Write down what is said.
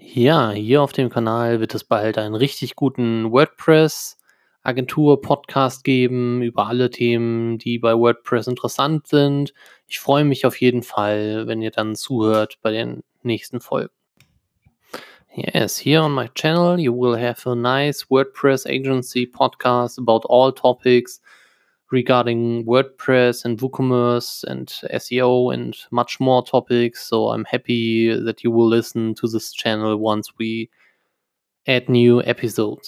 Ja, hier auf dem Kanal wird es bald einen richtig guten WordPress-Agentur-Podcast geben über alle Themen, die bei WordPress interessant sind. Ich freue mich auf jeden Fall, wenn ihr dann zuhört bei den nächsten Folgen. Yes, here on my channel you will have a nice WordPress agency podcast about all topics regarding WordPress and WooCommerce and SEO and much more topics. So I'm happy that you will listen to this channel once we add new episodes.